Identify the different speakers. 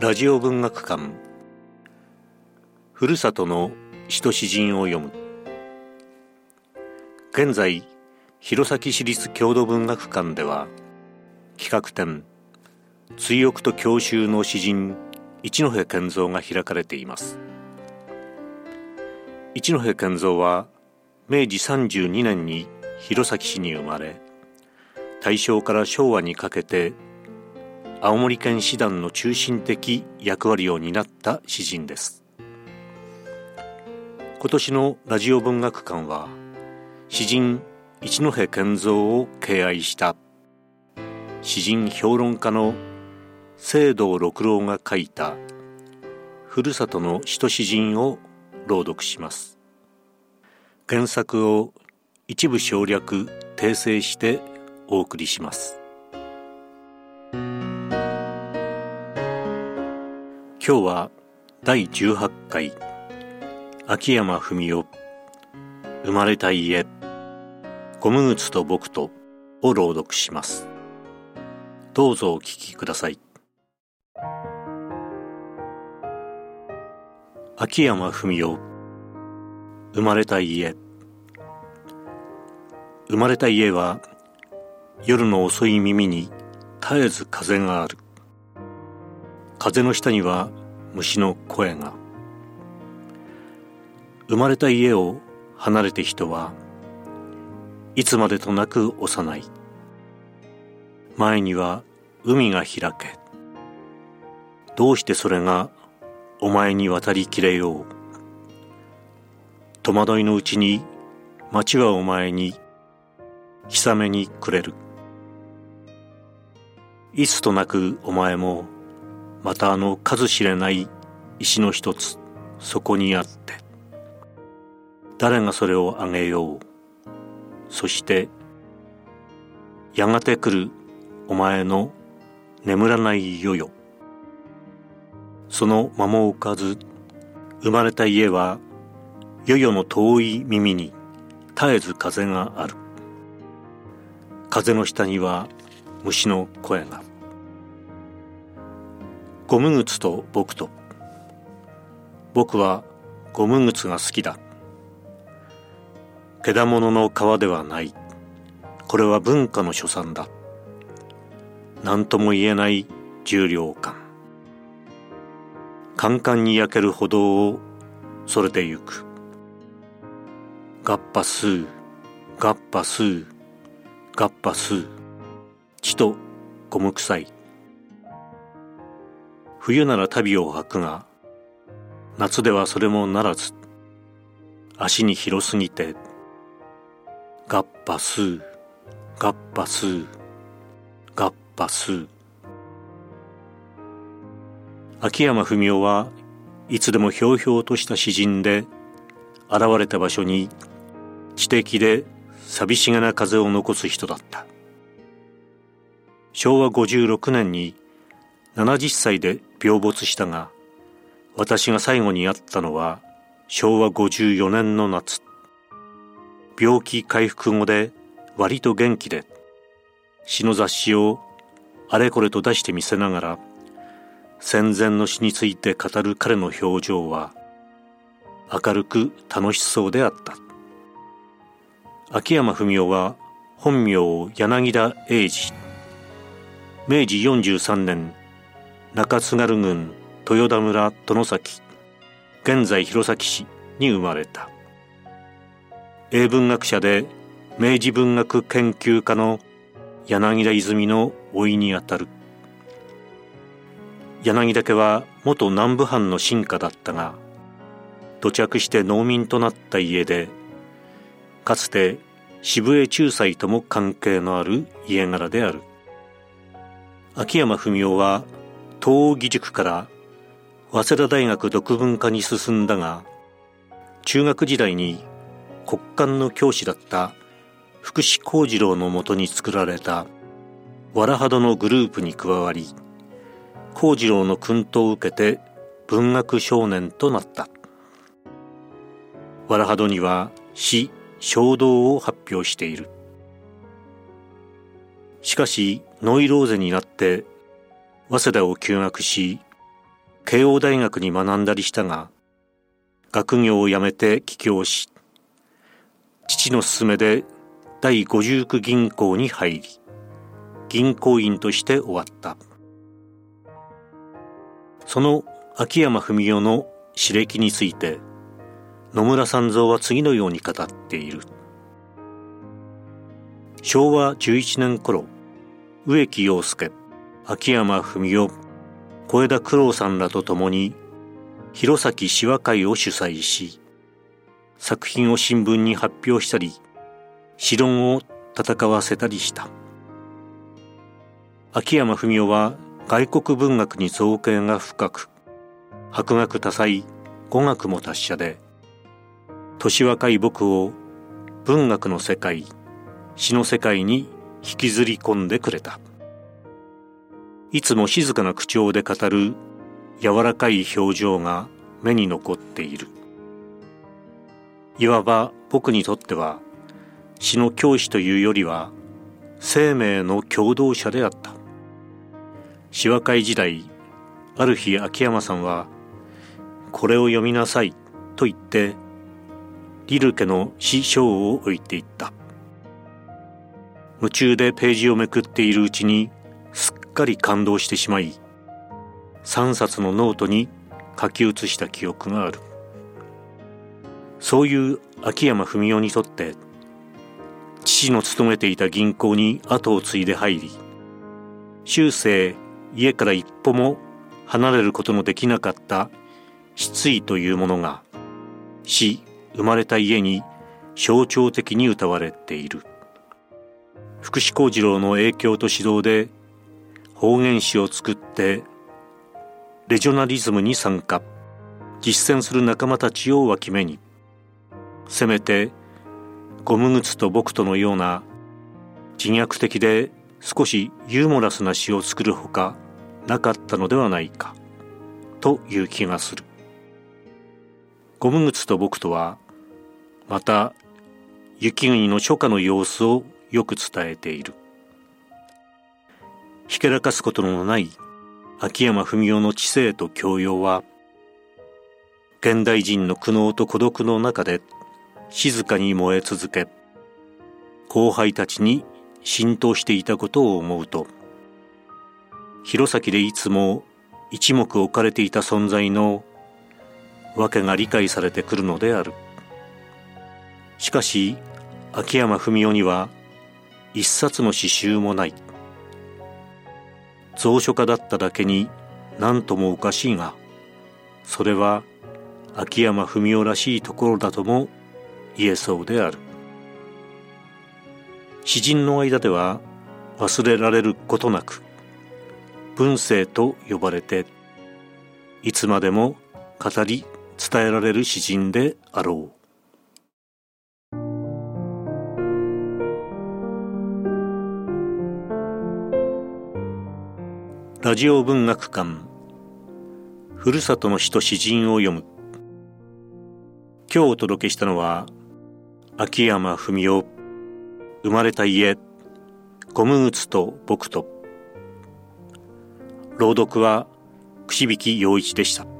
Speaker 1: ラジオ文学館。ふるさとの詩と詩人を読む。現在弘前市立郷土文学館では企画展追憶と郷愁の詩人一戸健三が開かれています。一戸健三は明治32年に弘前市に生まれ大正から昭和にかけて青森県師団の中心的役割を担った詩人です。今年のラジオ文学館は詩人一戸健三を敬愛した。詩人評論家の聖堂六郎が書いたふるさとの詩と詩人を朗読します。原作を一部省略訂正してお送りします。今日は第18回秋山文夫生まれた家ゴム靴と僕とを朗読します。どうぞお聞きください。秋山文夫生まれた家。生まれた家は夜の遅い耳に絶えず風がある。風の下には虫の声が。生まれた家を離れて人はいつまでとなく幼い。前には海が開けどうしてそれがお前に渡りきれよう。戸惑いのうちに町はお前に氷雨にくれる。いつとなくお前もまたあの数知れない石の一つそこにあって誰がそれをあげよう。そしてやがて来るお前の眠らない世よ。その間も置かず生まれた家は世々の遠い耳に絶えず風がある。風の下には虫の声が。ゴム靴と僕と。僕はゴム靴が好きだ。けだもの皮ではない。これは文化の所産だ。何とも言えない重量感。カンカンに焼ける歩道をそれてゆく。ガッパスーガッパスーガッパスー。血とゴム臭い。冬なら旅を履くが夏ではそれもならず足に広すぎてガッパスーガッパスーガッパス。ー秋山文夫はいつでもひょうひょうとした詩人で現れた場所に知的で寂しげな風を残す人だった。昭和56年に70歳で病没したが私が最後に会ったのは昭和54年の夏。病気回復後で割と元気で詩の雑誌をあれこれと出してみせながら戦前の詩について語る彼の表情は明るく楽しそうであった。秋山文夫は本名柳田英二。明治43年中津軽郡豊田村殿崎現在弘前市に生まれた。英文学者で明治文学研究家の柳田泉の甥にあたる。柳田家は元南部藩の臣下だったが土着して農民となった家でかつて渋江仲裁とも関係のある家柄である。秋山文夫は東義塾から早稲田大学独文科に進んだが中学時代に国館の教師だった福士幸次郎のもとに作られたわらはどのグループに加わり幸次郎の薫陶を受けて文学少年となった。わらはどには詩衝動を発表している。しかしノイローゼになって早稲田を休学し慶応大学に学んだりしたが学業を辞めて帰郷し父の勧めで第五十九銀行に入り銀行員として終わった。その秋山文代の史歴について野村三蔵は次のように語っている。昭和11年頃植木陽介。秋山文代小枝九郎さんらと共に弘前詩和会を主催し作品を新聞に発表したり詩論を戦わせたりした。秋山文夫は外国文学に造形が深く博学多彩語学も達者で年若い僕を文学の世界詩の世界に引きずり込んでくれた。いつも静かな口調で語る柔らかい表情が目に残っている。いわば僕にとっては詩の教師というよりは生命の共同者であった。詩和会時代ある日秋山さんは「これを読みなさい」と言ってリルケの詩章を置いていった。夢中でページをめくっているうちにかり感動してしまい3冊のノートに書き写した記憶がある。そういう秋山文夫にとって父の勤めていた銀行に後を継いで入り終生家から一歩も離れることのできなかった失意というものが死生まれた家に象徴的に歌われている。福士幸次郎の影響と指導で方言詩を作ってレジョナリズムに参加。実践する仲間たちを脇目に。せめてゴム靴と僕とのような自虐的で少しユーモラスな詩を作るほかなかったのではないか。という気がする。ゴム靴と僕とはまた雪国の初夏の様子をよく伝えている。ひけらかすことのない秋山文夫の知性と教養は現代人の苦悩と孤独の中で静かに燃え続け後輩たちに浸透していたことを思うと弘前でいつも一目置かれていた存在の訳が理解されてくるのである。しかし秋山文夫には一冊の詩集もない。蔵書家だっただけに何ともおかしいがそれは秋山文夫らしいところだとも言えそうである。詩人の間では忘れられることなく文世と呼ばれていつまでも語り伝えられる詩人であろう。ラジオ文学館。ふるさとの詩と詩人を読む。今日お届けしたのは秋山文夫生まれた家ゴム靴と僕と。朗読は串引陽一でした。